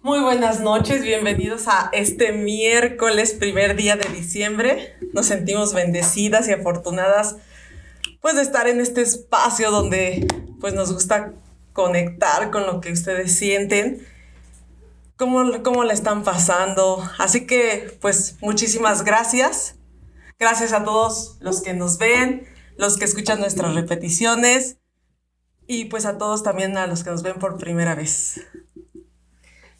Muy buenas noches, bienvenidos a este miércoles, primer día de diciembre. Nos sentimos bendecidas y afortunadas pues de estar en este espacio donde pues nos gusta conectar con lo que ustedes sienten, cómo, cómo la están pasando. Así que pues muchísimas gracias. Gracias a todos los que nos ven, los que escuchan nuestras repeticiones y pues a todos también a los que nos ven por primera vez.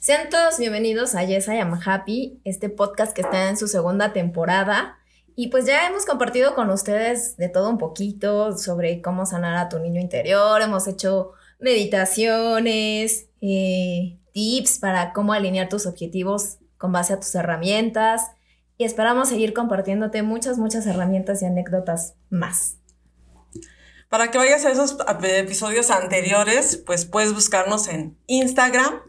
Sean todos bienvenidos a Yes I Am Happy, este podcast que está en su segunda temporada. Y pues ya hemos compartido con ustedes de todo un poquito sobre cómo sanar a tu niño interior. Hemos hecho meditaciones, eh, tips para cómo alinear tus objetivos con base a tus herramientas. Y esperamos seguir compartiéndote muchas, muchas herramientas y anécdotas más. Para que vayas a esos episodios anteriores, pues puedes buscarnos en Instagram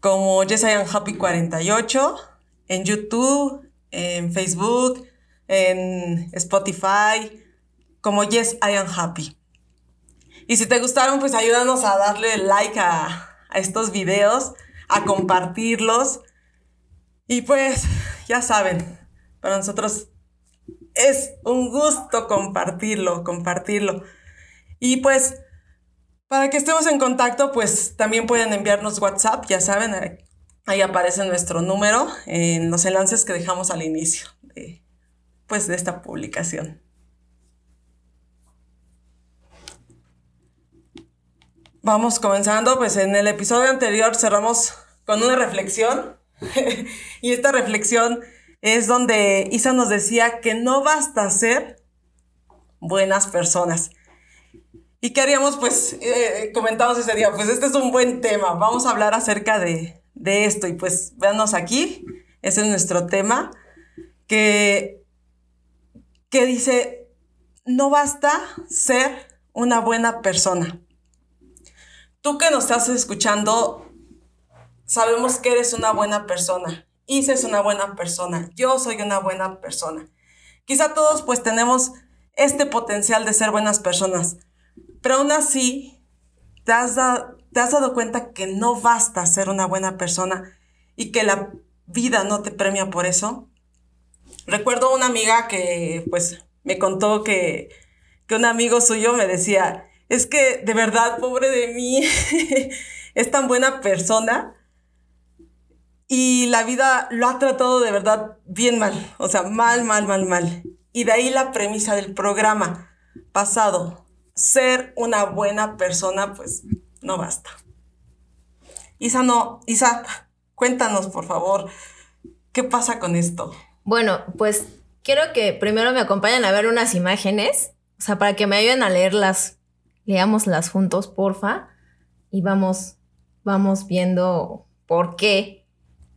como Yes I Am Happy 48, en YouTube, en Facebook, en Spotify, como Yes I Am Happy. Y si te gustaron, pues ayúdanos a darle like a, a estos videos, a compartirlos. Y pues, ya saben, para nosotros es un gusto compartirlo, compartirlo. Y pues, para que estemos en contacto, pues también pueden enviarnos WhatsApp, ya saben, ahí aparece nuestro número en los enlaces que dejamos al inicio de, pues, de esta publicación. Vamos comenzando, pues en el episodio anterior cerramos con una reflexión y esta reflexión es donde Isa nos decía que no basta ser buenas personas, ¿Y qué haríamos? Pues eh, comentamos ese día, pues este es un buen tema, vamos a hablar acerca de, de esto y pues véanos aquí, ese es nuestro tema, que, que dice, no basta ser una buena persona. Tú que nos estás escuchando, sabemos que eres una buena persona. Isa es una buena persona. Yo soy una buena persona. Quizá todos pues tenemos este potencial de ser buenas personas pero aún así, te has, te has dado cuenta que no basta ser una buena persona y que la vida no te premia por eso. Recuerdo una amiga que pues me contó que, que un amigo suyo me decía, es que de verdad, pobre de mí, es tan buena persona y la vida lo ha tratado de verdad bien mal, o sea, mal, mal, mal, mal. Y de ahí la premisa del programa pasado, ser una buena persona, pues no basta. Isa, no, Isa, cuéntanos, por favor, ¿qué pasa con esto? Bueno, pues quiero que primero me acompañen a ver unas imágenes, o sea, para que me ayuden a leerlas, leámoslas juntos, porfa, y vamos, vamos viendo por qué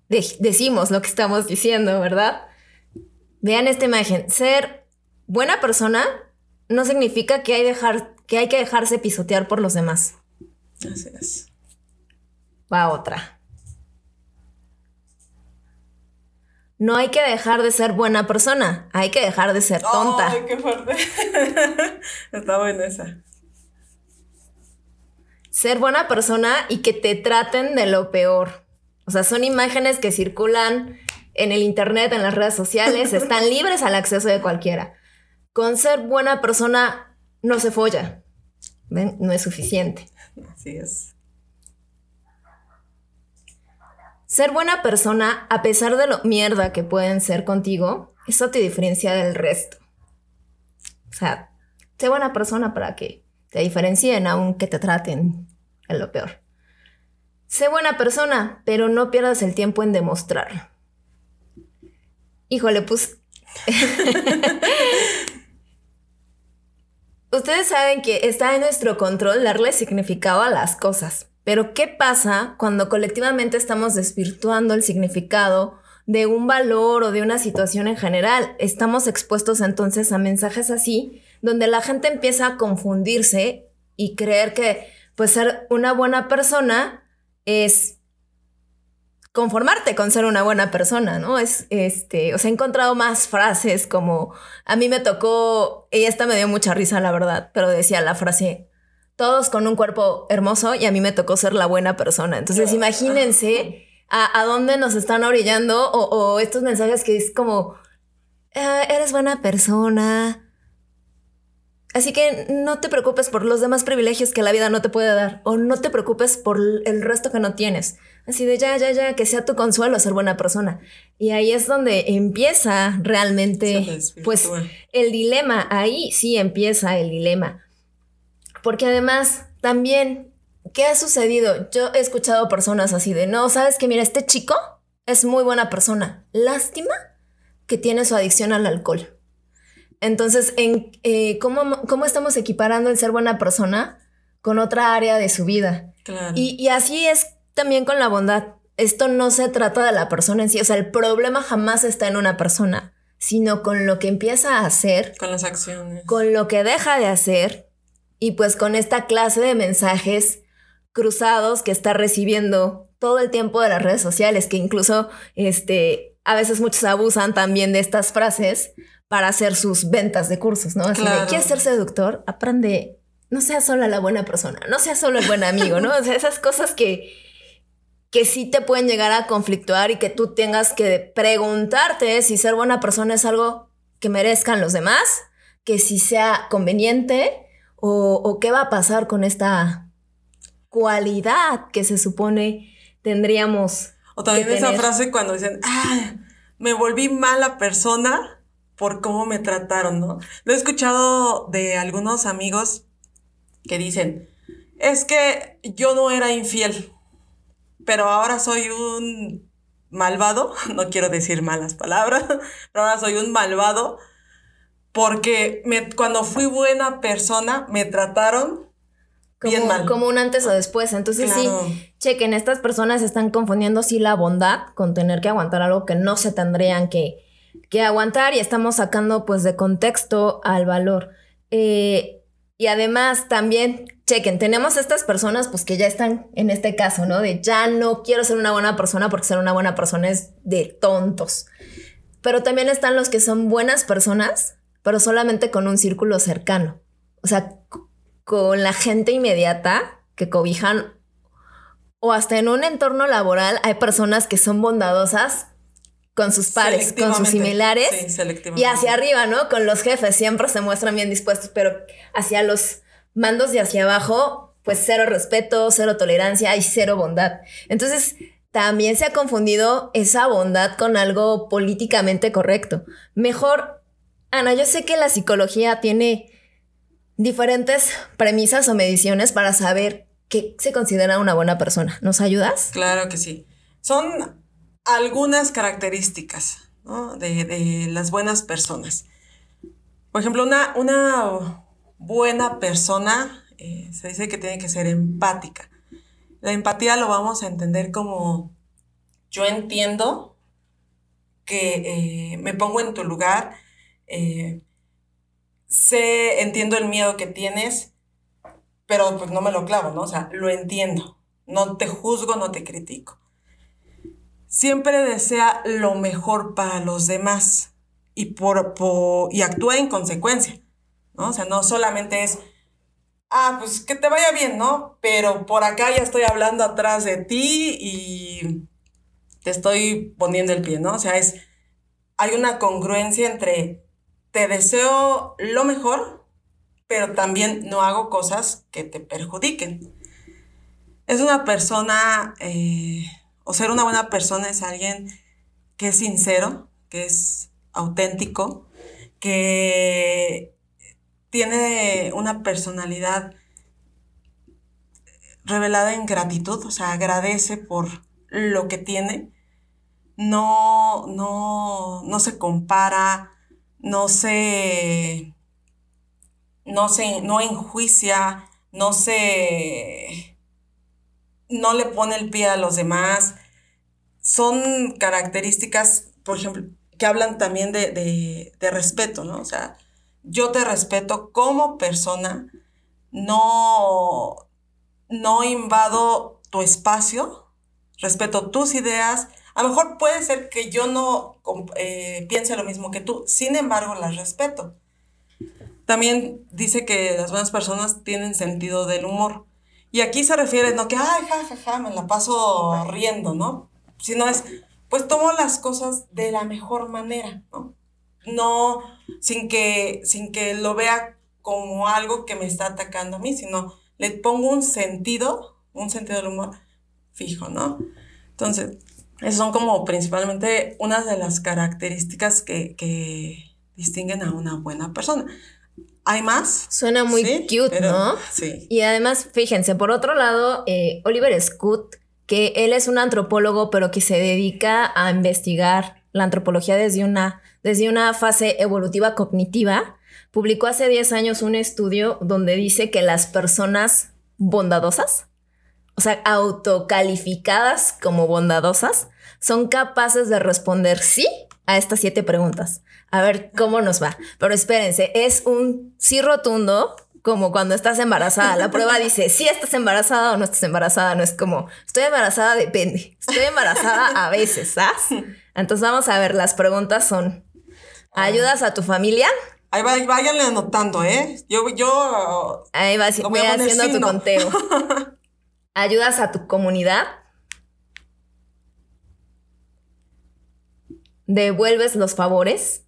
decimos lo que estamos diciendo, ¿verdad? Vean esta imagen. Ser buena persona no significa que hay dejar que hay que dejarse pisotear por los demás. Así es. Va otra. No hay que dejar de ser buena persona, hay que dejar de ser tonta. ¡Ay, qué fuerte! Está buena esa. Ser buena persona y que te traten de lo peor. O sea, son imágenes que circulan en el internet, en las redes sociales, están libres al acceso de cualquiera. Con ser buena persona no se folla. ¿Ven? No es suficiente. Así es. Ser buena persona, a pesar de lo mierda que pueden ser contigo, eso te diferencia del resto. O sea, sé buena persona para que te diferencien aunque te traten en lo peor. Sé buena persona, pero no pierdas el tiempo en demostrarlo. Híjole, pues Ustedes saben que está en nuestro control darle significado a las cosas, pero ¿qué pasa cuando colectivamente estamos desvirtuando el significado de un valor o de una situación en general? Estamos expuestos entonces a mensajes así, donde la gente empieza a confundirse y creer que pues ser una buena persona es conformarte con ser una buena persona, ¿no? Es, este, o sea, he encontrado más frases como, a mí me tocó, y esta me dio mucha risa, la verdad, pero decía la frase, todos con un cuerpo hermoso y a mí me tocó ser la buena persona. Entonces, imagínense a, dónde nos están orillando o, estos mensajes que es como, ah, eres buena persona. Así que no te preocupes por los demás privilegios que la vida no te puede dar o no te preocupes por el resto que no tienes. Así de ya, ya, ya, que sea tu consuelo ser buena persona. Y ahí es donde empieza realmente, pues, el dilema. Ahí sí empieza el dilema. Porque además, también, ¿qué ha sucedido? Yo he escuchado personas así de, no, sabes que mira, este chico es muy buena persona. Lástima que tiene su adicción al alcohol. Entonces, en, eh, ¿cómo, ¿cómo, estamos equiparando el ser buena persona con otra área de su vida? Y, y así es también con la bondad. Esto no se trata de la persona en sí, o sea, el problema jamás está en una persona, sino con lo que empieza a hacer. Con las acciones. Con lo que deja de hacer y pues con esta clase de mensajes cruzados que está recibiendo todo el tiempo de las redes sociales, que incluso este, a veces muchos abusan también de estas frases para hacer sus ventas de cursos, ¿no? Así de, ¿quieres ser seductor? Aprende, no seas solo la buena persona, no seas solo el buen amigo, ¿no? O sea, esas cosas que, que sí te pueden llegar a conflictuar y que tú tengas que preguntarte si ser buena persona es algo que merezcan los demás, que si sea conveniente o, qué va a pasar con esta cualidad que se supone tendríamos. O también esa frase cuando dicen, ah, me volví mala persona por cómo me trataron, ¿no? Lo he escuchado de algunos amigos que dicen, es que yo no era infiel pero ahora soy un malvado, no quiero decir malas palabras, pero ahora soy un malvado porque me, cuando fui buena persona me trataron bien mal. Como un antes o después. Entonces sí, chequen, estas personas están confundiendo sí la bondad con tener que aguantar algo que no se tendrían que, que aguantar y estamos sacando pues de contexto al valor. Eh, y además también, chequen, tenemos estas personas pues que ya están en este caso, ¿no? De ya no quiero ser una buena persona porque ser una buena persona es de tontos. Pero también están los que son buenas personas, pero solamente con un círculo cercano. O sea, con la gente inmediata que cobijan o hasta en un entorno laboral hay personas que son bondadosas con sus pares, con sus similares. y hacia arriba, ¿no? Con los jefes siempre se muestran bien dispuestos, pero hacia los mandos de hacia abajo, pues cero respeto, cero tolerancia y cero bondad. Entonces, también se ha confundido esa bondad con algo políticamente correcto. Mejor, Ana, yo sé que la psicología tiene diferentes premisas o mediciones para saber qué se considera una buena persona. ¿Nos ayudas? Claro que sí. Son algunas características de, las buenas personas. Por ejemplo, una, una buena persona eh, se dice que tiene que ser empática. La empatía lo vamos a entender como yo entiendo que eh, me pongo en tu lugar, eh, sé, entiendo el miedo que tienes, pero pues no me lo clavo, ¿no? O sea, lo entiendo. No te juzgo, no te critico siempre desea lo mejor para los demás y, por, y actúa en consecuencia, ¿no? O sea, no solamente es, ah, pues que te vaya bien, ¿no? Pero por acá ya estoy hablando atrás de ti y te estoy poniendo el pie, ¿no? O sea, es, hay una congruencia entre te deseo lo mejor, pero también no hago cosas que te perjudiquen. Es una persona... Eh, o ser una buena persona es alguien que es sincero, que es auténtico, que tiene una personalidad revelada en gratitud, o sea, agradece por lo que tiene, no, no, no se compara, no se, no se, no enjuicia, no se, no le pone el pie a los demás. Son características, por ejemplo, que hablan también de, respeto, ¿no? O sea, yo te respeto como persona, no, no invado tu espacio, respeto tus ideas. A lo mejor puede ser que yo no eh, piense lo mismo que tú, sin embargo las respeto. También dice que las buenas personas tienen sentido del humor. Y aquí se refiere, no que, ay, ja, ja, ja, me la paso riendo, ¿no? sino es, pues tomo las cosas de la mejor manera, ¿no? No sin que, sin que lo vea como algo que me está atacando a mí, sino le pongo un sentido, un sentido del humor fijo, ¿no? Entonces, esas son como principalmente una de las características que, que distinguen a una buena persona. ¿Hay más? Suena muy cute, ¿no? Sí. Y además, fíjense, por otro lado, eh, Oliver Scott, que él es un antropólogo, pero que se dedica a investigar la antropología desde una, desde una fase evolutiva cognitiva, publicó hace 10 años un estudio donde dice que las personas bondadosas, o sea, autocalificadas como bondadosas, son capaces de responder sí a estas siete preguntas. A ver cómo nos va. Pero espérense, es un sí rotundo, como cuando estás embarazada. La prueba dice si estás embarazada o no estás embarazada. No es como estoy embarazada, depende. Estoy embarazada a veces, ¿sabes? Entonces vamos a ver, las preguntas son: ¿ayudas a tu familia? Ahí va, váyanle anotando, ¿eh? Yo, yo. Ahí va, voy, haciendo tu conteo. ¿Ayudas a tu comunidad? ¿Devuelves los favores?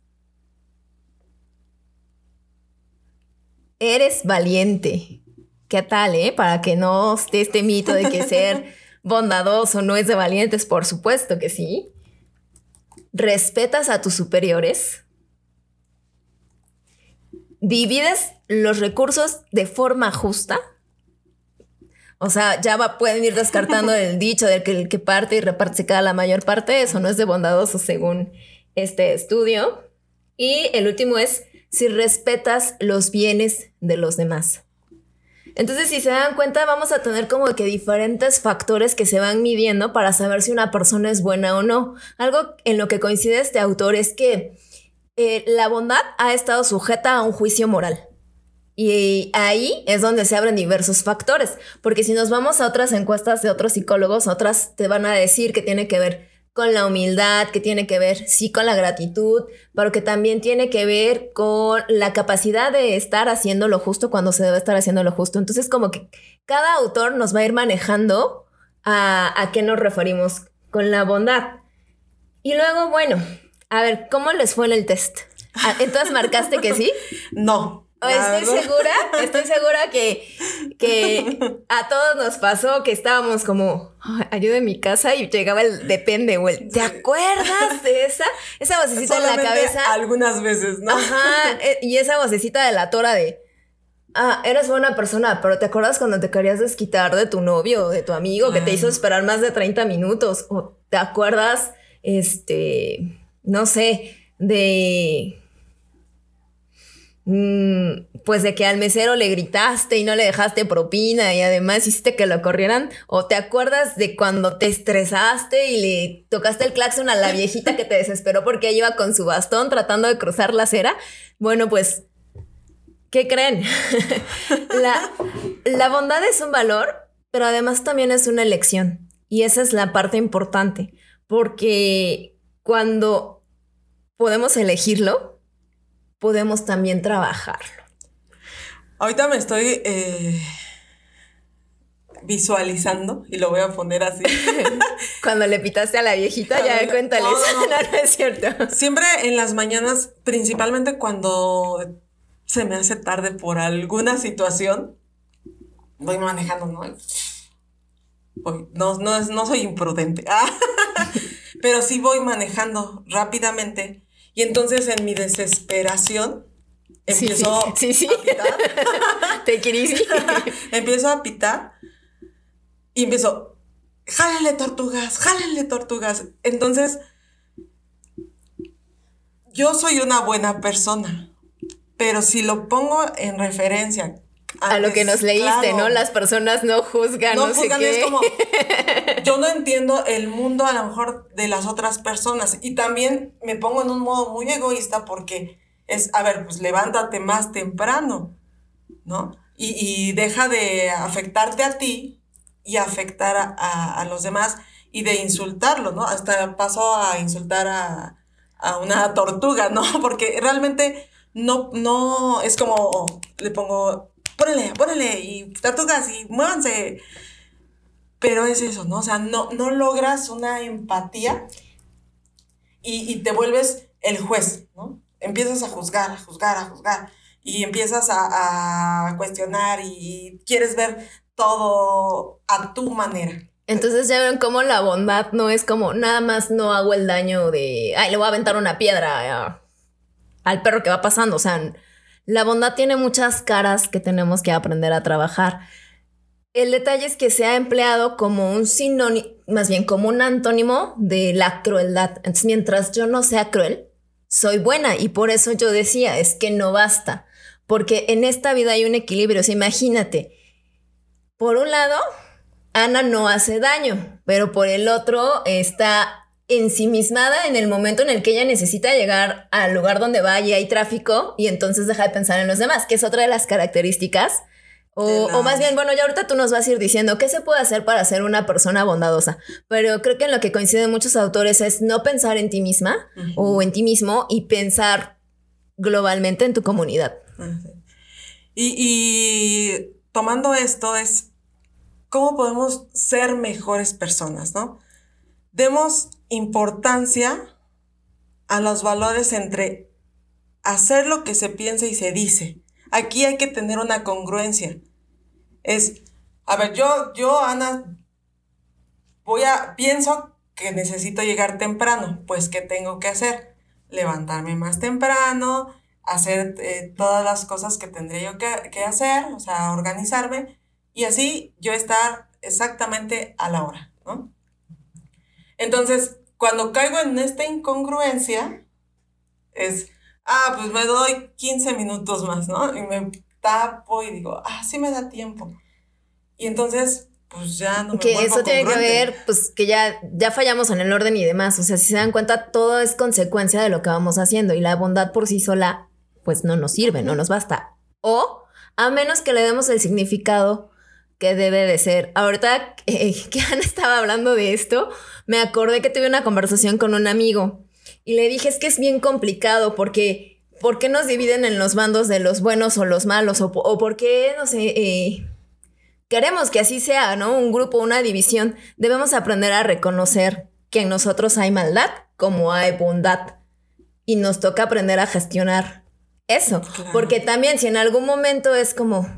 Eres valiente. ¿Qué tal, eh? Para que no esté este mito de que ser bondadoso no es de valientes, por supuesto que sí. ¿Respetas a tus superiores? ¿Divides los recursos de forma justa? O sea, ya va, pueden ir descartando el dicho de que el que parte y reparte se queda la mayor parte. Eso no es de bondadoso según este estudio. Y el último es si respetas los bienes de los demás. Entonces, si se dan cuenta, vamos a tener como que diferentes factores que se van midiendo para saber si una persona es buena o no. Algo en lo que coincide este autor es que eh, la bondad ha estado sujeta a un juicio moral. Y ahí es donde se abren diversos factores, porque si nos vamos a otras encuestas de otros psicólogos, otras te van a decir que tiene que ver con la humildad, que tiene que ver, sí, con la gratitud, pero que también tiene que ver con la capacidad de estar haciendo lo justo cuando se debe estar haciendo lo justo. Entonces, como que cada autor nos va a ir manejando a, a qué nos referimos con la bondad. Y luego, bueno, a ver, ¿cómo les fue en el test? Ah, ¿Entonces marcaste que sí? No. Estoy segura, estoy segura que, que a todos nos pasó que estábamos como, ayuda en mi casa y llegaba el depende o el, ¿te acuerdas de esa? Esa vocecita en la cabeza. Algunas veces, ¿no? Ajá, e, y esa vocecita de la tora de, ah, eres buena persona, pero ¿te acuerdas cuando te querías desquitar de tu novio o de tu amigo que te hizo esperar más de 30 minutos? ¿O te acuerdas, este, no sé, de pues de que al mesero le gritaste y no le dejaste propina y además hiciste que lo corrieran o te acuerdas de cuando te estresaste y le tocaste el claxon a la viejita que te desesperó porque ella iba con su bastón tratando de cruzar la acera. Bueno, pues, ¿qué creen? la, la bondad es un valor, pero además también es una elección y esa es la parte importante porque cuando podemos elegirlo, podemos también trabajarlo. Ahorita me estoy eh, visualizando y lo voy a poner así. Cuando le pitaste a la viejita, ya cuéntale. No, no, no, es cierto. Siempre en las mañanas, principalmente cuando se me hace tarde por alguna situación, voy manejando, ¿no? no, no, no soy imprudente, pero sí voy manejando rápidamente y entonces en mi desesperación empiezo a pitar. Te querís. empiezo a pitar y empiezo, jálenle tortugas, jálenle tortugas. Entonces, yo soy una buena persona, pero si lo pongo en referencia a lo que nos leíste, ¿no? Las personas no juzgan, no, juzgan, sé qué. Es como, yo no entiendo el mundo a lo mejor de las otras personas y también me pongo en un modo muy egoísta porque es, a ver, pues levántate más temprano, ¿no? Y, deja de afectarte a ti y afectar a, a, los demás y de insultarlo, ¿no? Hasta paso a insultar a, a una tortuga, ¿no? Porque realmente no, no, es como, le pongo, ponele, ponele, y tortugas, y muévanse. pero es eso, ¿no? O sea, no, no logras una empatía y, y te vuelves el juez, ¿no? Empiezas a juzgar, a juzgar, a juzgar y empiezas a, a cuestionar y quieres ver todo a tu manera. Entonces ya ven cómo la bondad no es como nada más no hago el daño de, ay, le voy a aventar una piedra al perro que va pasando. O sea, la bondad tiene muchas caras que tenemos que aprender a trabajar. El detalle es que se ha empleado como un sinónimo, más bien como un antónimo de la crueldad. Entonces, mientras yo no sea cruel, soy buena. Y por eso yo decía, es que no basta. Porque en esta vida hay un equilibrio. Imagínate, por un lado, Ana no hace daño, pero por el otro está ensimismada en el momento en el que ella necesita llegar al lugar donde va y hay tráfico y entonces deja de pensar en los demás, que es otra de las características. O, más bien, bueno, ya ahorita tú nos vas a ir diciendo qué se puede hacer para ser una persona bondadosa, pero creo que en lo que coinciden muchos autores es no pensar en ti misma o en ti mismo y pensar globalmente en tu comunidad. y tomando esto es cómo podemos ser mejores personas, ¿no? Demos importancia a los valores entre hacer lo que se piensa y se dice. Aquí hay que tener una congruencia. Es, a ver, yo, yo, Ana, voy a, pienso que necesito llegar temprano. Pues, ¿qué tengo que hacer? Levantarme más temprano, hacer eh, todas las cosas que tendría yo que, que hacer, o sea, organizarme y así yo estar exactamente a la hora, ¿no? Entonces, cuando caigo en esta incongruencia, es, ah, pues me doy 15 minutos más, ¿no? Y me tapo y digo, ah, sí me da tiempo. Y entonces, pues ya no me Que eso tiene que ver, pues que ya, ya fallamos en el orden y demás. O sea, si se dan cuenta, todo es consecuencia de lo que vamos haciendo y la bondad por sí sola, pues no nos sirve, no nos basta. O a menos que le demos el significado que debe de ser. Ahorita eh, que Ana estaba hablando de esto, me acordé que tuve una conversación con un amigo y le dije es que es bien complicado porque ¿por qué nos dividen en los bandos de los buenos o los malos? O, por qué, no sé, eh, queremos que así sea, ¿no? Un grupo, una división. Debemos aprender a reconocer que en nosotros hay maldad como hay bondad. Y nos toca aprender a gestionar eso. Porque también si en algún momento es como,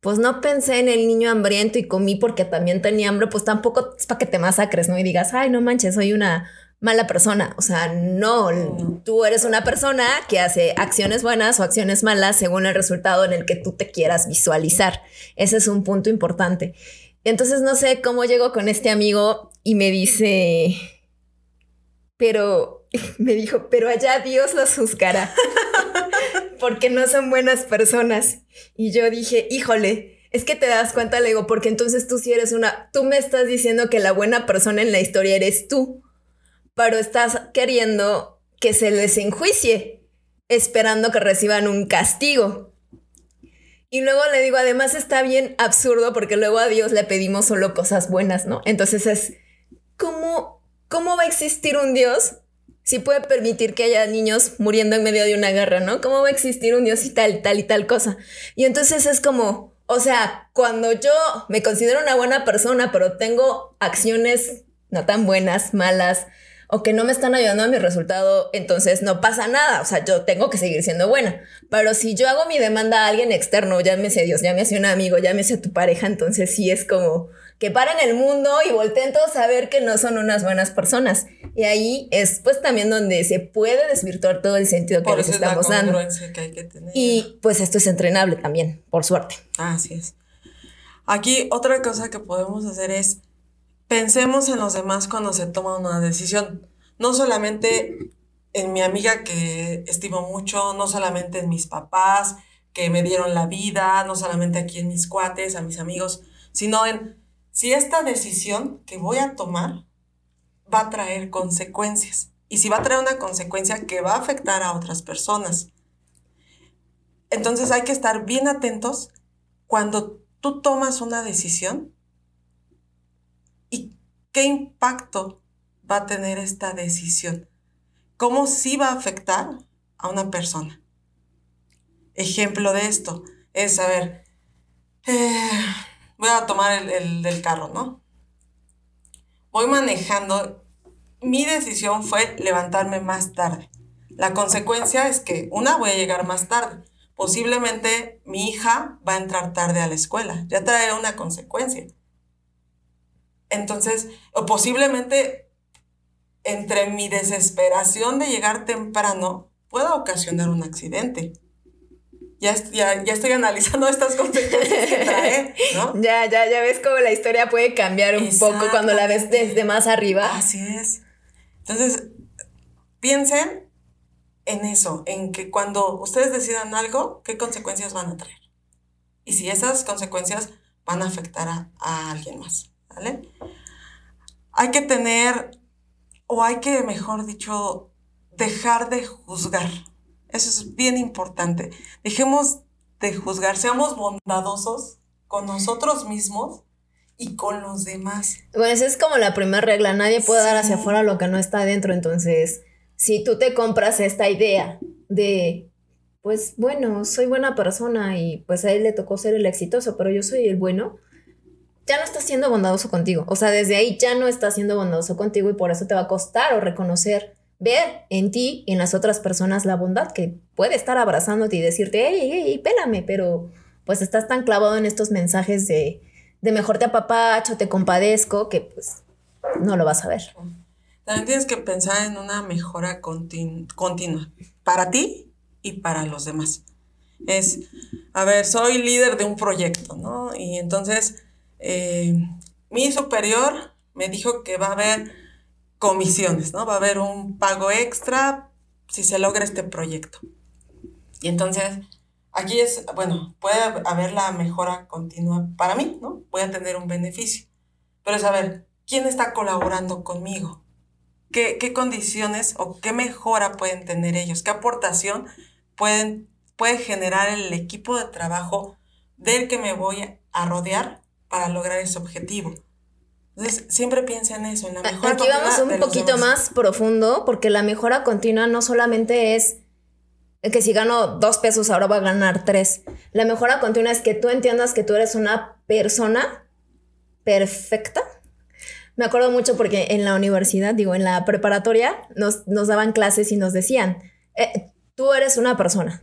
pues no pensé en el niño hambriento y comí porque también tenía hambre, pues tampoco es para que te masacres, ¿no? Y digas, ay, no manches, soy una mala persona. O sea, no, tú eres una persona que hace acciones buenas o acciones malas según el resultado en el que tú te quieras visualizar. Ese es un punto importante. Entonces no sé cómo llego con este amigo y me dice, pero me dijo, pero allá Dios los juzgará. porque no son buenas personas. Y yo dije, híjole, es que te das cuenta, le digo, porque entonces tú sí eres una, tú me estás diciendo que la buena persona en la historia eres tú, pero estás queriendo que se les enjuicie, esperando que reciban un castigo. Y luego le digo, además está bien absurdo porque luego a Dios le pedimos solo cosas buenas, ¿no? Entonces es, ¿cómo, cómo va a existir un Dios si puede permitir que haya niños muriendo en medio de una guerra, ¿no? ¿Cómo va a existir un Dios y tal, tal y tal cosa? Y entonces es como, o sea, cuando yo me considero una buena persona, pero tengo acciones no tan buenas, malas, o que no me están ayudando a mi resultado, entonces no pasa nada. O sea, yo tengo que seguir siendo buena. Pero si yo hago mi demanda a alguien externo, llámese Dios, llámese un amigo, llámese tu pareja, entonces sí es como que paren el mundo y volteen todos a ver que no son unas buenas personas. Y ahí es pues también donde se puede desvirtuar todo el sentido que les estamos dando. Y pues esto es entrenable también, por suerte. Así es. Aquí otra cosa que podemos hacer es pensemos en los demás cuando se toma una decisión. No solamente en mi amiga que estimo mucho, no solamente en mis papás que me dieron la vida, no solamente aquí en mis cuates, a mis amigos, sino en si esta decisión que voy a tomar va a traer consecuencias. Y si va a traer una consecuencia que va a afectar a otras personas. Entonces hay que estar bien atentos cuando tú tomas una decisión y qué impacto va a tener esta decisión. ¿Cómo sí va a afectar a una persona? Ejemplo de esto es, a ver, eh, voy a tomar el, el del carro, ¿no? Voy manejando. Mi decisión fue levantarme más tarde. La consecuencia es que, una, voy a llegar más tarde. Posiblemente mi hija va a entrar tarde a la escuela. Ya trae una consecuencia. Entonces, o posiblemente entre mi desesperación de llegar temprano pueda ocasionar un accidente. Ya, ya, ya, estoy analizando estas consecuencias que trae, ¿no? Ya, ya, ya ves cómo la historia puede cambiar un poco cuando la ves desde más arriba. Así es. Entonces, piensen en eso, en que cuando ustedes decidan algo, qué consecuencias van a traer. Y si esas consecuencias van a afectar a, a alguien más, ¿vale? Hay que tener, o hay que, mejor dicho, dejar de juzgar. Eso es bien importante. Dejemos de juzgar, seamos bondadosos con nosotros mismos y con los demás. Bueno, esa es como la primera regla. Nadie puede dar hacia afuera lo que no está adentro. Entonces, si tú te compras esta idea de, pues bueno, soy buena persona y pues a él le tocó ser el exitoso, pero yo soy el bueno, ya no estás siendo bondadoso contigo. O sea, desde ahí ya no estás siendo bondadoso contigo y por eso te va a costar o reconocer, ver en ti y en las otras personas la bondad que puede estar abrazándote y decirte, hey, hey, pélame, pero pues estás tan clavado en estos mensajes de, de mejor te apapacho, te compadezco, que pues no lo vas a ver. También tienes que pensar en una mejora continu continua para ti y para los demás. Es, a ver, soy líder de un proyecto, ¿no? Y entonces eh, mi superior me dijo que va a haber comisiones, ¿no? Va a haber un pago extra si se logra este proyecto. Y entonces, aquí es, bueno, puede haber la mejora continua para mí, ¿no? Voy a tener un beneficio. Pero es a ver, ¿quién está colaborando conmigo? ¿Qué, qué condiciones o qué mejora pueden tener ellos? ¿Qué aportación pueden, puede generar el equipo de trabajo del que me voy a rodear para lograr ese objetivo? Entonces, siempre piensa en eso, en la mejora Aquí vamos un poquito más profundo, porque la mejora continua no solamente es que si gano dos pesos, ahora voy a ganar tres. La mejora continua es que tú entiendas que tú eres una persona perfecta. Me acuerdo mucho porque en la universidad, digo, en la preparatoria, nos, nos daban clases y nos decían, eh, tú eres una persona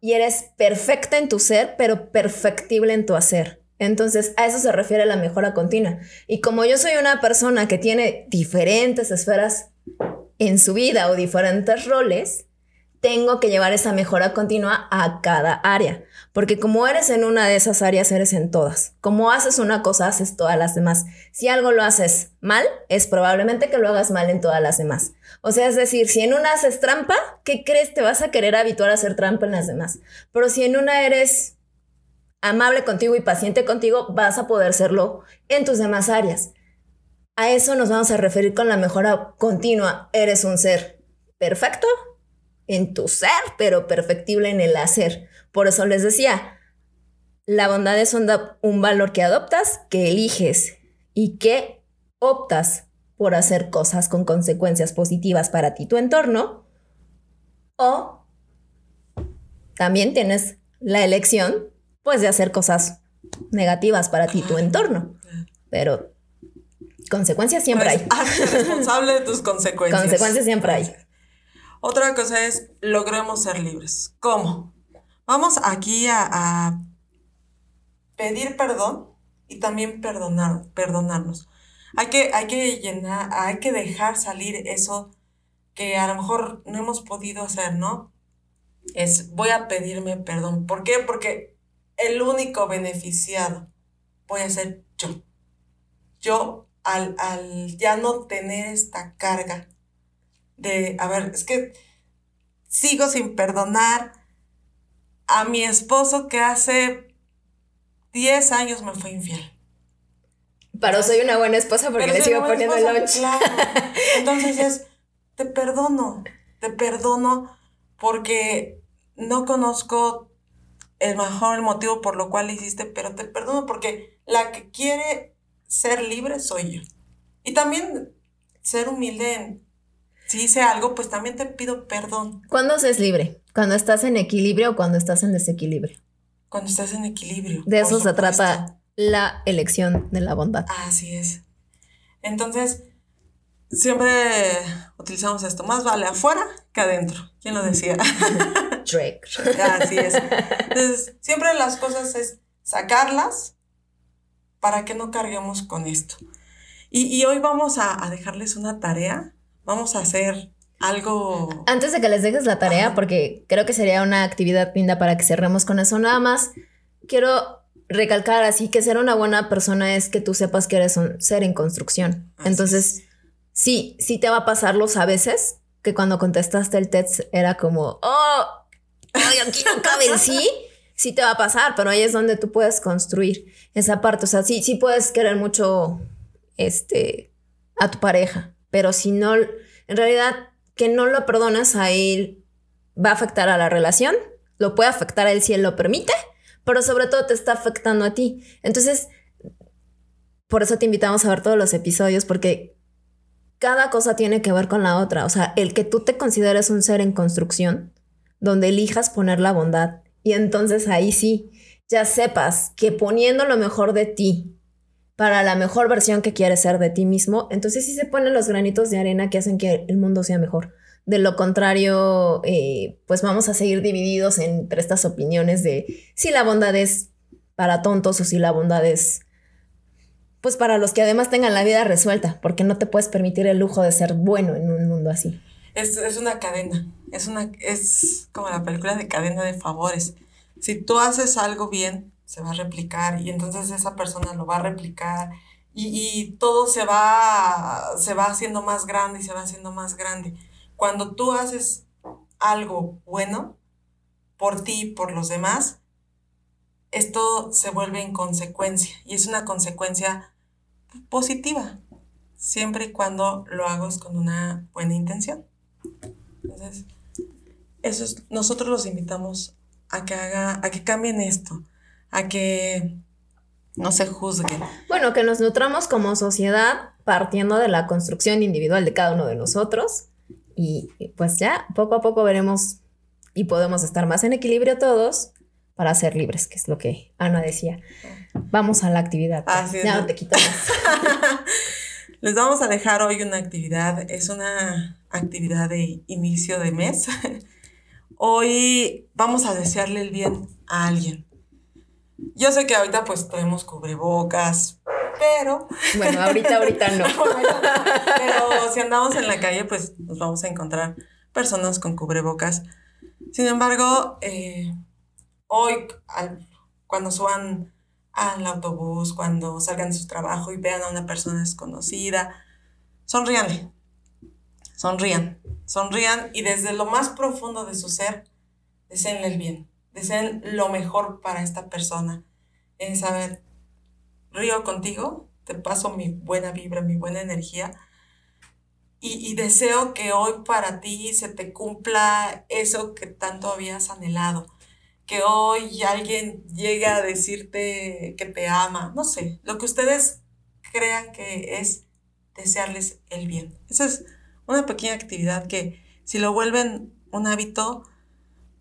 y eres perfecta en tu ser, pero perfectible en tu hacer. Entonces, a eso se refiere la mejora continua. Y como yo soy una persona que tiene diferentes esferas en su vida o diferentes roles, tengo que llevar esa mejora continua a cada área. Porque como eres en una de esas áreas, eres en todas. Como haces una cosa, haces todas las demás. Si algo lo haces mal, es probablemente que lo hagas mal en todas las demás. O sea, es decir, si en una haces trampa, ¿qué crees? Te vas a querer habituar a hacer trampa en las demás. Pero si en una eres amable contigo y paciente contigo, vas a poder serlo en tus demás áreas. A eso nos vamos a referir con la mejora continua. Eres un ser perfecto en tu ser, pero perfectible en el hacer. Por eso les decía, la bondad es un valor que adoptas, que eliges y que optas por hacer cosas con consecuencias positivas para ti, tu entorno, o también tienes la elección pues de hacer cosas negativas para ti, tu entorno. Pero consecuencias siempre hay. responsable de tus consecuencias. Consecuencias siempre hay. Otra cosa es, logremos ser libres. ¿Cómo? Vamos aquí a, a pedir perdón y también perdonar, perdonarnos. Hay que, hay que llenar, hay que dejar salir eso que a lo mejor no hemos podido hacer, ¿no? Es, voy a pedirme perdón. ¿Por qué? Porque el único beneficiado voy a ser yo. Yo, al, al ya no tener esta carga de, a ver, es que sigo sin perdonar a mi esposo que hace 10 años me fue infiel. Pero soy una buena esposa porque le sigo poniendo el lunch. Claro. Entonces es, te perdono, te perdono porque no conozco el mejor motivo por lo cual hiciste, pero te perdono porque la que quiere ser libre soy yo. Y también ser humilde en, si hice algo, pues también te pido perdón. ¿Cuándo se es libre? ¿Cuando estás en equilibrio o cuando estás en desequilibrio? Cuando estás en equilibrio. De eso se trata la elección de la bondad. Así es. Entonces, siempre utilizamos esto, más vale afuera que adentro. ¿Quién lo decía? Drake. Así es. Entonces, siempre las cosas es sacarlas para que no carguemos con esto. Y, hoy vamos a, dejarles una tarea. Vamos a hacer algo. Antes de que les dejes la tarea, porque creo que sería una actividad linda para que cerremos con eso, nada más quiero recalcar así que ser una buena persona es que tú sepas que eres un ser en construcción. Entonces, sí, sí te va a pasarlos a veces, que cuando contestaste el test era como, oh, aquí no sí. Sí te va a pasar, pero ahí es donde tú puedes construir esa parte. O sea, sí, sí puedes querer mucho este, a tu pareja, pero si no, en realidad, que no lo perdonas a él va a afectar a la relación, lo puede afectar a él si él lo permite, pero sobre todo te está afectando a ti. Entonces, por eso te invitamos a ver todos los episodios, porque cada cosa tiene que ver con la otra. O sea, el que tú te consideres un ser en construcción, donde elijas poner la bondad, y entonces ahí sí, ya sepas que poniendo lo mejor de ti para la mejor versión que quieres ser de ti mismo, entonces sí se ponen los granitos de arena que hacen que el mundo sea mejor. De lo contrario, eh, pues vamos a seguir divididos entre estas opiniones de si la bondad es para tontos o si la bondad es, pues para los que además tengan la vida resuelta, porque no te puedes permitir el lujo de ser bueno en un mundo así. Es, es una cadena, es, una, es como la película de cadena de favores. Si tú haces algo bien, se va a replicar y entonces esa persona lo va a replicar y, y todo se va, se va haciendo más grande y se va haciendo más grande. Cuando tú haces algo bueno por ti, por los demás, esto se vuelve en consecuencia y es una consecuencia positiva, siempre y cuando lo hagas con una buena intención. Entonces, eso es, nosotros los invitamos a que haga, a que cambien esto, a que no se juzguen. Bueno, que nos nutramos como sociedad partiendo de la construcción individual de cada uno de nosotros y pues ya poco a poco veremos y podemos estar más en equilibrio todos para ser libres, que es lo que Ana decía. Vamos a la actividad. ya no te quitamos. Les vamos a dejar hoy una actividad. Es una actividad de inicio de mes. Hoy vamos a desearle el bien a alguien. Yo sé que ahorita pues tenemos cubrebocas, pero... Bueno, ahorita, ahorita no. pero si andamos en la calle, pues nos vamos a encontrar personas con cubrebocas. Sin embargo, eh, hoy, cuando suban al autobús, cuando salgan de su trabajo y vean a una persona desconocida, sonríanle, sonrían, sonrían y desde lo más profundo de su ser, deseenle el bien, deseen lo mejor para esta persona. En saber, río contigo, te paso mi buena vibra, mi buena energía. Y, deseo que hoy para ti se te cumpla eso que tanto habías anhelado. Que hoy alguien llegue a decirte que te ama. No sé, lo que ustedes crean que es desearles el bien. Esa es una pequeña actividad que si lo vuelven un hábito,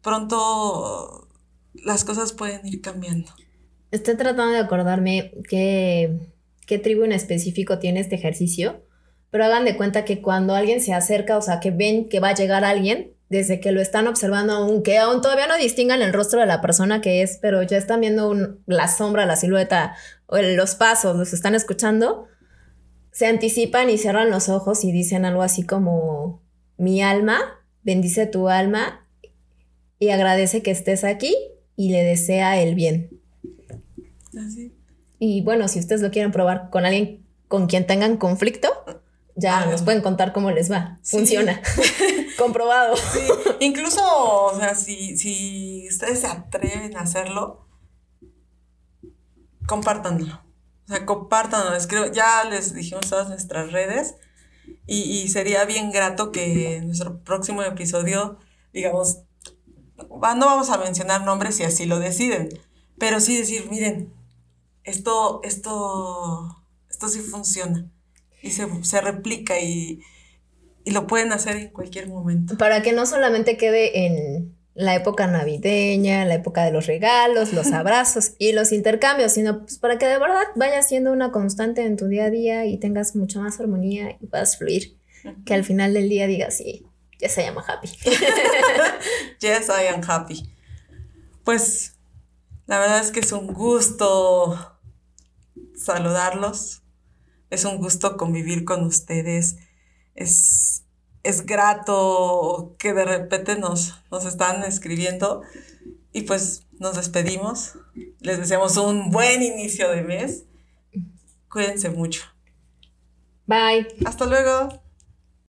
pronto las cosas pueden ir cambiando. Estoy tratando de acordarme qué, qué tribu en específico tiene este ejercicio, pero hagan de cuenta que cuando alguien se acerca, o sea, que ven que va a llegar alguien, desde que lo están observando, aunque aún todavía no distingan el rostro de la persona que es, pero ya están viendo la sombra, la silueta, o los pasos, los están escuchando, se anticipan y cierran los ojos y dicen algo así como, mi alma, bendice tu alma y agradece que estés aquí y le desea el bien. Y bueno, si ustedes lo quieren probar con alguien con quien tengan conflicto, ya ah. nos pueden contar cómo les va. Funciona. Comprobado. Incluso, o sea, si, si ustedes se atreven a hacerlo, compártanlo. O sea, compártanlo. ya les dijimos todas nuestras redes. Y, y sería bien grato que en nuestro próximo episodio, digamos, no vamos a mencionar nombres si así lo deciden, pero sí decir, miren, esto, esto, esto sí funciona y se, replica y, lo pueden hacer en cualquier momento. Para que no solamente quede en, la época navideña, la época de los regalos, los abrazos y los intercambios, sino pues para que de verdad vaya siendo una constante en tu día a día y tengas mucha más armonía y puedas fluir. Que al final del día digas, sí, yes, I am happy. yes, I am happy. Pues la verdad es que es un gusto saludarlos. Es un gusto convivir con ustedes. Es, es grato que de repente nos, nos están escribiendo. Y pues nos despedimos. Les deseamos un buen inicio de mes. Cuídense mucho. Bye. Hasta luego.